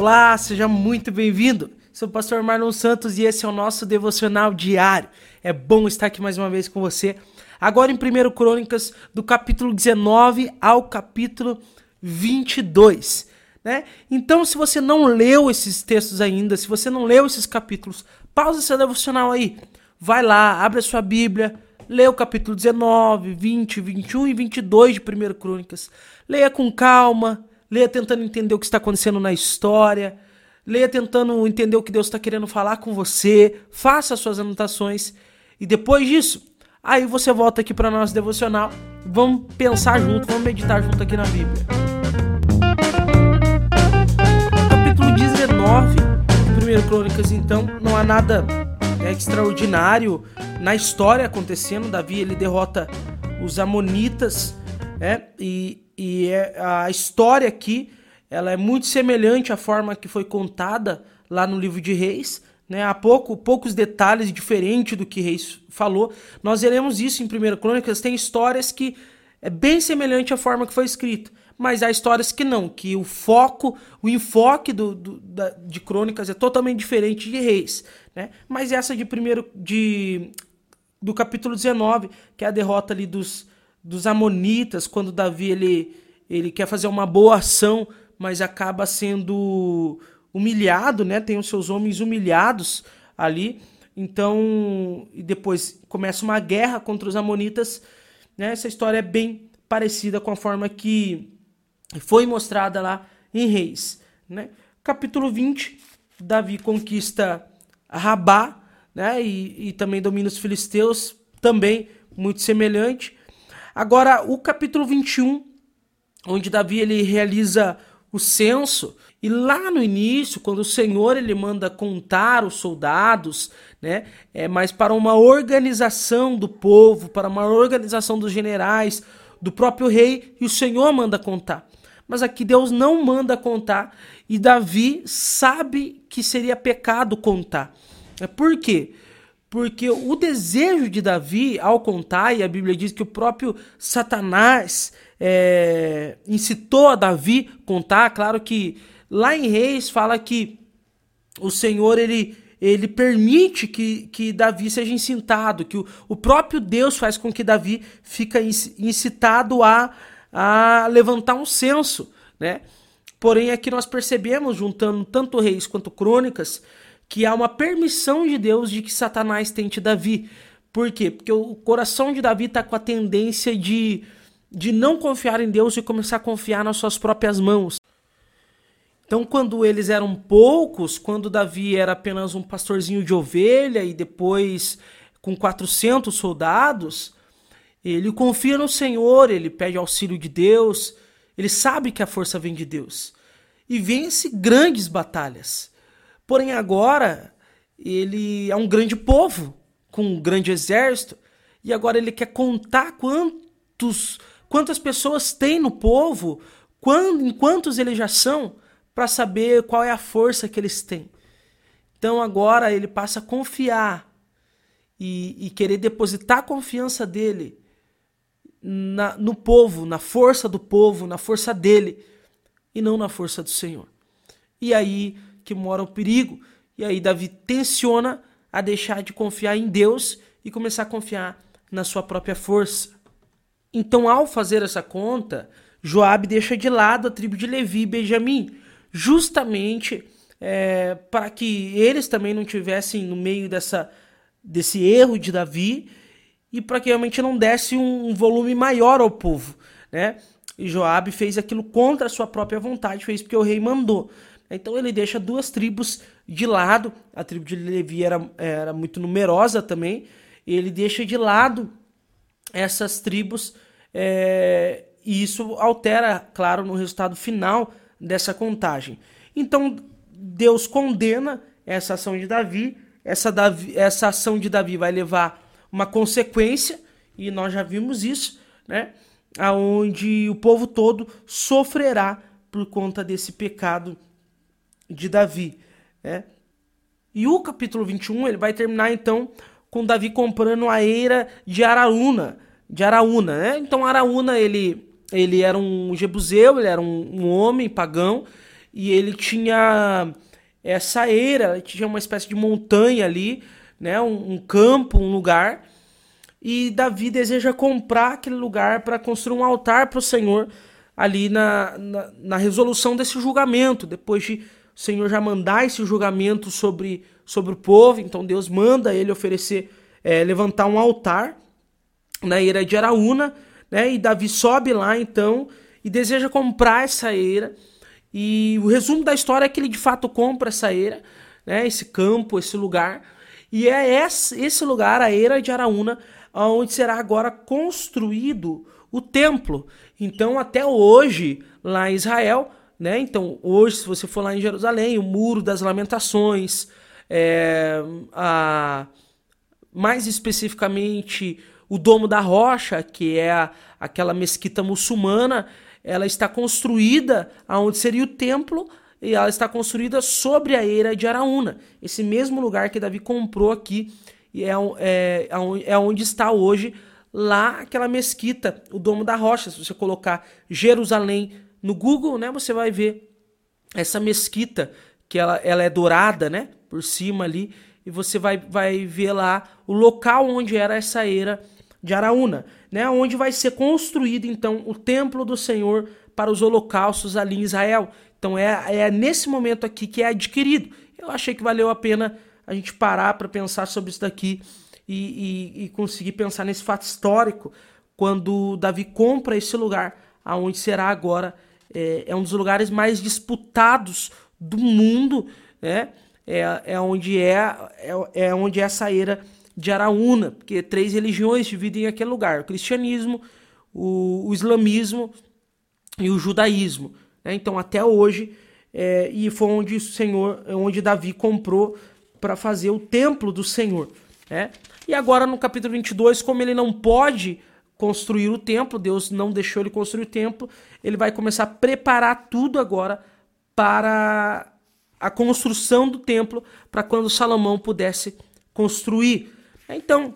Olá, seja muito bem-vindo. Sou o pastor Marlon Santos e esse é o nosso devocional diário. É bom estar aqui mais uma vez com você. Agora em 1 Crônicas, do capítulo 19 ao capítulo 22. Né? Então, se você não leu esses textos ainda, se você não leu esses capítulos, pausa seu devocional aí. Vai lá, abre a sua Bíblia, lê o capítulo 19, 20, 21 e 22 de 1 Crônicas. Leia com calma, leia tentando entender o que está acontecendo na história, leia tentando entender o que Deus está querendo falar com você, faça as suas anotações e depois disso, aí você volta aqui para nosso devocional, vamos pensar junto, vamos meditar junto aqui na Bíblia. Capítulo 19 de 1 Crônicas, então, não há nada é, extraordinário na história acontecendo. Davi ele derrota os amonitas, é, e e é, a história aqui ela é muito semelhante à forma que foi contada lá no livro de Reis. Né? Há pouco, poucos detalhes diferentes do que Reis falou. Nós veremos isso em 1 Crônicas. Tem histórias que é bem semelhante à forma que foi escrita. Mas há histórias que não, que o foco, o enfoque do, do da, de crônicas é totalmente diferente de reis. Né? Mas essa de primeiro de, do capítulo 19, que é a derrota ali dos, dos amonitas, quando Davi ele, ele quer fazer uma boa ação, mas acaba sendo humilhado, né? Tem os seus homens humilhados ali. Então, e depois começa uma guerra contra os amonitas, né? Essa história é bem parecida com a forma que foi mostrada lá em Reis, né? Capítulo 20, Davi conquista Rabá, né? E, e também domina os filisteus, também muito semelhante. Agora, o capítulo 21, onde Davi ele realiza o censo, e lá no início, quando o Senhor ele manda contar os soldados, né, é mais para uma organização do povo, para uma organização dos generais, do próprio rei, e o Senhor manda contar. Mas aqui Deus não manda contar, e Davi sabe que seria pecado contar. É por quê? Porque o desejo de Davi, ao contar, e a Bíblia diz que o próprio Satanás é, incitou a Davi contar, claro que lá em Reis fala que o Senhor ele, ele permite que, que Davi seja incitado, que o, o próprio Deus faz com que Davi fica incitado a, a levantar um censo, né? Porém, aqui nós percebemos, juntando tanto reis quanto crônicas, que há uma permissão de Deus de que Satanás tente Davi. Por quê? Porque o coração de Davi está com a tendência de, de não confiar em Deus e começar a confiar nas suas próprias mãos. Então, quando eles eram poucos, quando Davi era apenas um pastorzinho de ovelha e depois com 400 soldados, ele confia no Senhor, ele pede auxílio de Deus, ele sabe que a força vem de Deus e vence grandes batalhas. Porém, agora ele é um grande povo, com um grande exército, e agora ele quer contar quantos, quantas pessoas tem no povo, quando, em quantos eles já são, para saber qual é a força que eles têm. Então agora ele passa a confiar e, e querer depositar a confiança dele na, no povo, na força do povo, na força dele, e não na força do Senhor. E aí que mora o perigo. E aí Davi tensiona a deixar de confiar em Deus e começar a confiar na sua própria força. Então, ao fazer essa conta, Joabe deixa de lado a tribo de Levi e Benjamim, justamente é, para que eles também não tivessem no meio dessa, desse erro de Davi e para que realmente não desse um volume maior ao povo, né? E Joabe fez aquilo contra a sua própria vontade, fez porque o rei mandou. Então ele deixa duas tribos de lado. A tribo de Levi era, era muito numerosa também. Ele deixa de lado essas tribos é, e isso altera, claro, no resultado final dessa contagem. Então Deus condena essa ação de Davi. Essa, Davi, essa ação de Davi vai levar uma consequência e nós já vimos isso, né? Aonde o povo todo sofrerá por conta desse pecado de Davi. Né? E o capítulo 21 ele vai terminar então com Davi comprando a eira de Araúna, de Araúna, né? Então Araúna ele ele era um jebuseu, ele era um, um homem pagão e ele tinha essa eira, tinha uma espécie de montanha ali, né, um, um campo, um lugar, e Davi deseja comprar aquele lugar para construir um altar para o Senhor ali na, na, na, resolução desse julgamento, depois de Senhor já mandar esse julgamento sobre, sobre o povo, então Deus manda ele oferecer, é, levantar um altar na eira de Araúna, né, e Davi sobe lá então e deseja comprar essa eira, e o resumo da história é que ele de fato compra essa eira, né, esse campo, esse lugar, e é esse lugar, a eira de Araúna, onde será agora construído o templo. Então, até hoje, lá em Israel, né? Então, hoje, se você for lá em Jerusalém, o Muro das Lamentações, é, a, mais especificamente o Domo da Rocha, que é a, aquela mesquita muçulmana, ela está construída aonde seria o templo e ela está construída sobre a eira de Araúna, esse mesmo lugar que Davi comprou aqui e é, é, é onde está hoje lá aquela mesquita, o Domo da Rocha. Se você colocar Jerusalém no Google, né, você vai ver essa mesquita, que ela, ela é dourada, né, por cima ali, e você vai, vai ver lá o local onde era essa era de Araúna, né, onde vai ser construído então o templo do Senhor para os holocaustos ali em Israel. Então é, é nesse momento aqui que é adquirido. Eu achei que valeu a pena a gente parar para pensar sobre isso daqui e, e, e, conseguir pensar nesse fato histórico quando Davi compra esse lugar, aonde será agora é, é um dos lugares mais disputados do mundo, né? É, é onde é, é, é onde é essa era de Araúna, porque três religiões dividem aquele lugar: o cristianismo, o, o islamismo e o judaísmo. Né? Então, até hoje, é, e foi onde o Senhor, onde Davi comprou para fazer o templo do Senhor. Né? E agora no capítulo 22, como ele não pode construir o templo, Deus não deixou ele construir o templo, ele vai começar a preparar tudo agora para a construção do templo, para quando Salomão pudesse construir. Então,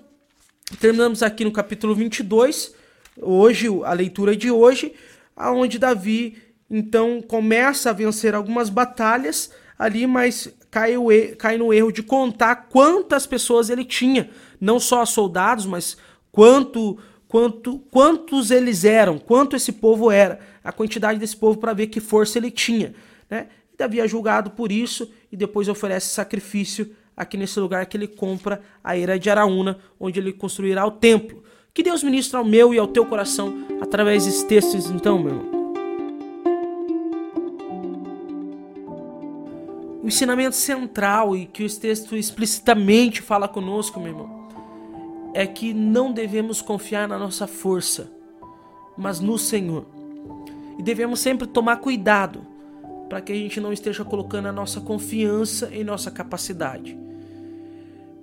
terminamos aqui no capítulo 22, hoje, a leitura de hoje, aonde Davi então começa a vencer algumas batalhas ali, mas cai, cai no erro de contar quantas pessoas ele tinha, não só soldados, mas quanto, quanto, quantos eles eram, quanto esse povo era, a quantidade desse povo para ver que força ele tinha. Né? Davi é julgado por isso e depois oferece sacrifício aqui nesse lugar que ele compra a era de Araúna, onde ele construirá o templo. Que Deus ministra ao meu e ao teu coração através desses textos, então, meu irmão. o ensinamento central e que o texto explicitamente fala conosco, meu irmão, é que não devemos confiar na nossa força, mas no Senhor. E devemos sempre tomar cuidado para que a gente não esteja colocando a nossa confiança em nossa capacidade.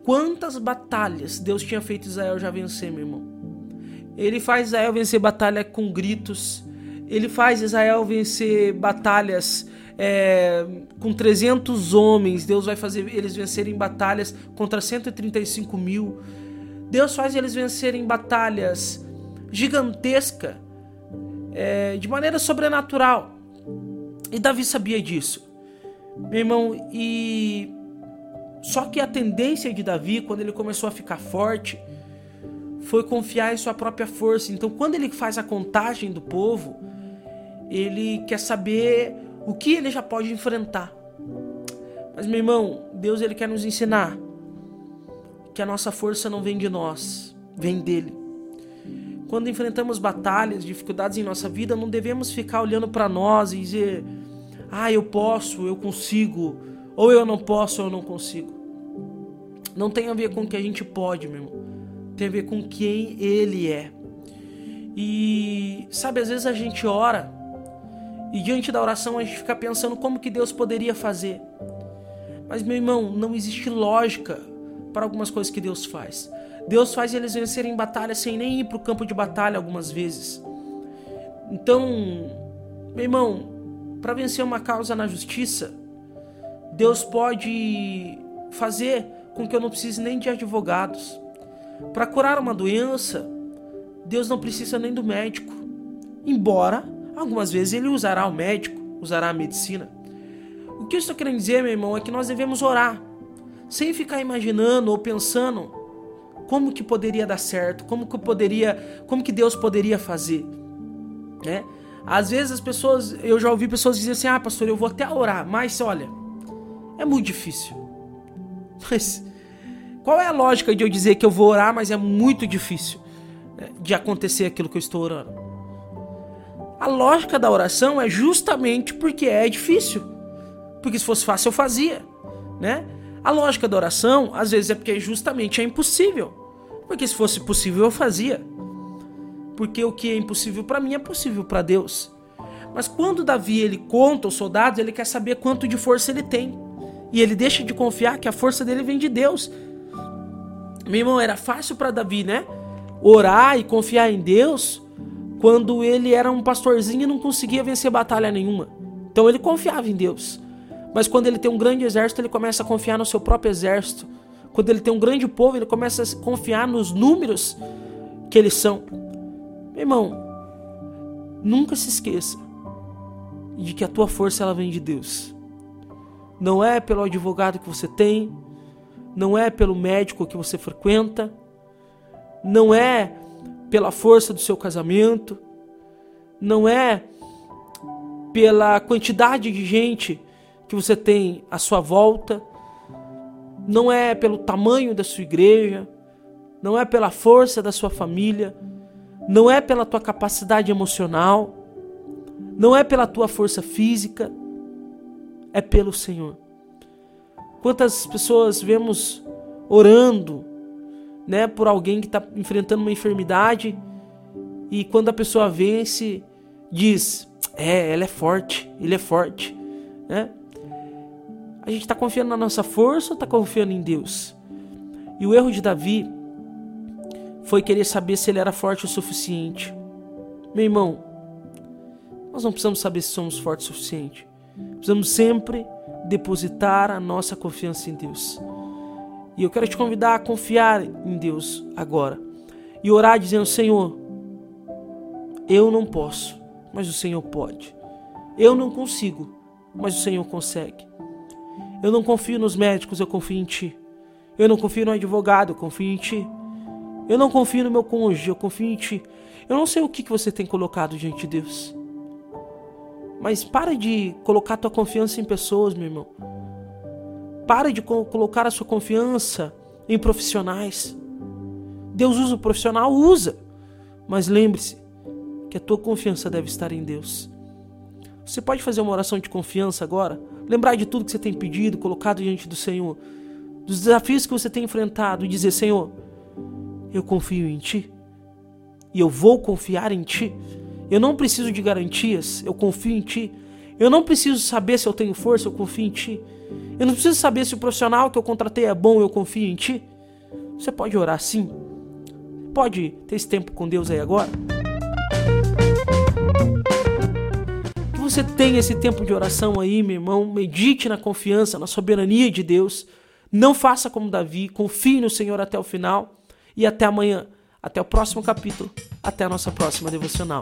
Quantas batalhas Deus tinha feito Israel já vencer, meu irmão? Ele faz Israel vencer batalha com gritos. Ele faz Israel vencer batalhas é, com 300 homens, Deus vai fazer eles vencerem batalhas contra 135 mil. Deus faz eles vencerem batalhas gigantescas é, de maneira sobrenatural. E Davi sabia disso, meu irmão. E só que a tendência de Davi, quando ele começou a ficar forte, foi confiar em sua própria força. Então, quando ele faz a contagem do povo, ele quer saber o que ele já pode enfrentar. Mas meu irmão, Deus ele quer nos ensinar que a nossa força não vem de nós, vem dele. Quando enfrentamos batalhas, dificuldades em nossa vida, não devemos ficar olhando para nós e dizer: "Ah, eu posso, eu consigo", ou "Eu não posso, eu não consigo". Não tem a ver com o que a gente pode, meu irmão. Tem a ver com quem ele é. E sabe, às vezes a gente ora e diante da oração a gente fica pensando como que Deus poderia fazer. Mas meu irmão, não existe lógica para algumas coisas que Deus faz. Deus faz eles vencerem batalha sem nem ir para o campo de batalha algumas vezes. Então, meu irmão, para vencer uma causa na justiça, Deus pode fazer com que eu não precise nem de advogados. Para curar uma doença, Deus não precisa nem do médico. Embora Algumas vezes ele usará o médico, usará a medicina. O que eu estou querendo dizer, meu irmão, é que nós devemos orar, sem ficar imaginando ou pensando como que poderia dar certo, como que poderia, como que Deus poderia fazer, né? Às vezes as pessoas, eu já ouvi pessoas dizer assim: "Ah, pastor, eu vou até orar", mas olha, é muito difícil. Mas qual é a lógica de eu dizer que eu vou orar, mas é muito difícil né, de acontecer aquilo que eu estou orando? A lógica da oração é justamente porque é difícil. Porque se fosse fácil eu fazia, né? A lógica da oração, às vezes, é porque justamente é impossível. Porque se fosse possível eu fazia. Porque o que é impossível para mim é possível para Deus. Mas quando Davi ele conta os soldados, ele quer saber quanto de força ele tem. E ele deixa de confiar que a força dele vem de Deus. Meu irmão, era fácil para Davi, né? Orar e confiar em Deus quando ele era um pastorzinho e não conseguia vencer batalha nenhuma. Então ele confiava em Deus. Mas quando ele tem um grande exército, ele começa a confiar no seu próprio exército. Quando ele tem um grande povo, ele começa a confiar nos números que eles são. Meu irmão, nunca se esqueça de que a tua força ela vem de Deus. Não é pelo advogado que você tem, não é pelo médico que você frequenta, não é pela força do seu casamento, não é pela quantidade de gente que você tem à sua volta, não é pelo tamanho da sua igreja, não é pela força da sua família, não é pela tua capacidade emocional, não é pela tua força física, é pelo Senhor. Quantas pessoas vemos orando, né, por alguém que está enfrentando uma enfermidade e quando a pessoa vence, diz: É, ela é forte, ele é forte, né? A gente está confiando na nossa força ou está confiando em Deus? E o erro de Davi foi querer saber se ele era forte o suficiente. Meu irmão, nós não precisamos saber se somos fortes o suficiente. Precisamos sempre depositar a nossa confiança em Deus. E eu quero te convidar a confiar em Deus agora e orar dizendo: Senhor, eu não posso, mas o Senhor pode. Eu não consigo, mas o Senhor consegue. Eu não confio nos médicos, eu confio em Ti. Eu não confio no advogado, eu confio em Ti. Eu não confio no meu cônjuge, eu confio em Ti. Eu não sei o que você tem colocado diante de Deus. Mas para de colocar tua confiança em pessoas, meu irmão. Para de co colocar a sua confiança em profissionais. Deus usa o profissional, usa. Mas lembre-se que a tua confiança deve estar em Deus. Você pode fazer uma oração de confiança agora? Lembrar de tudo que você tem pedido, colocado diante do Senhor, dos desafios que você tem enfrentado e dizer: Senhor, eu confio em Ti e eu vou confiar em Ti. Eu não preciso de garantias, eu confio em Ti. Eu não preciso saber se eu tenho força, eu confio em Ti. Eu não preciso saber se o profissional que eu contratei é bom, eu confio em Ti. Você pode orar sim. Pode ter esse tempo com Deus aí agora. Você tenha esse tempo de oração aí, meu irmão. Medite na confiança, na soberania de Deus. Não faça como Davi, confie no Senhor até o final. E até amanhã, até o próximo capítulo, até a nossa próxima devocional.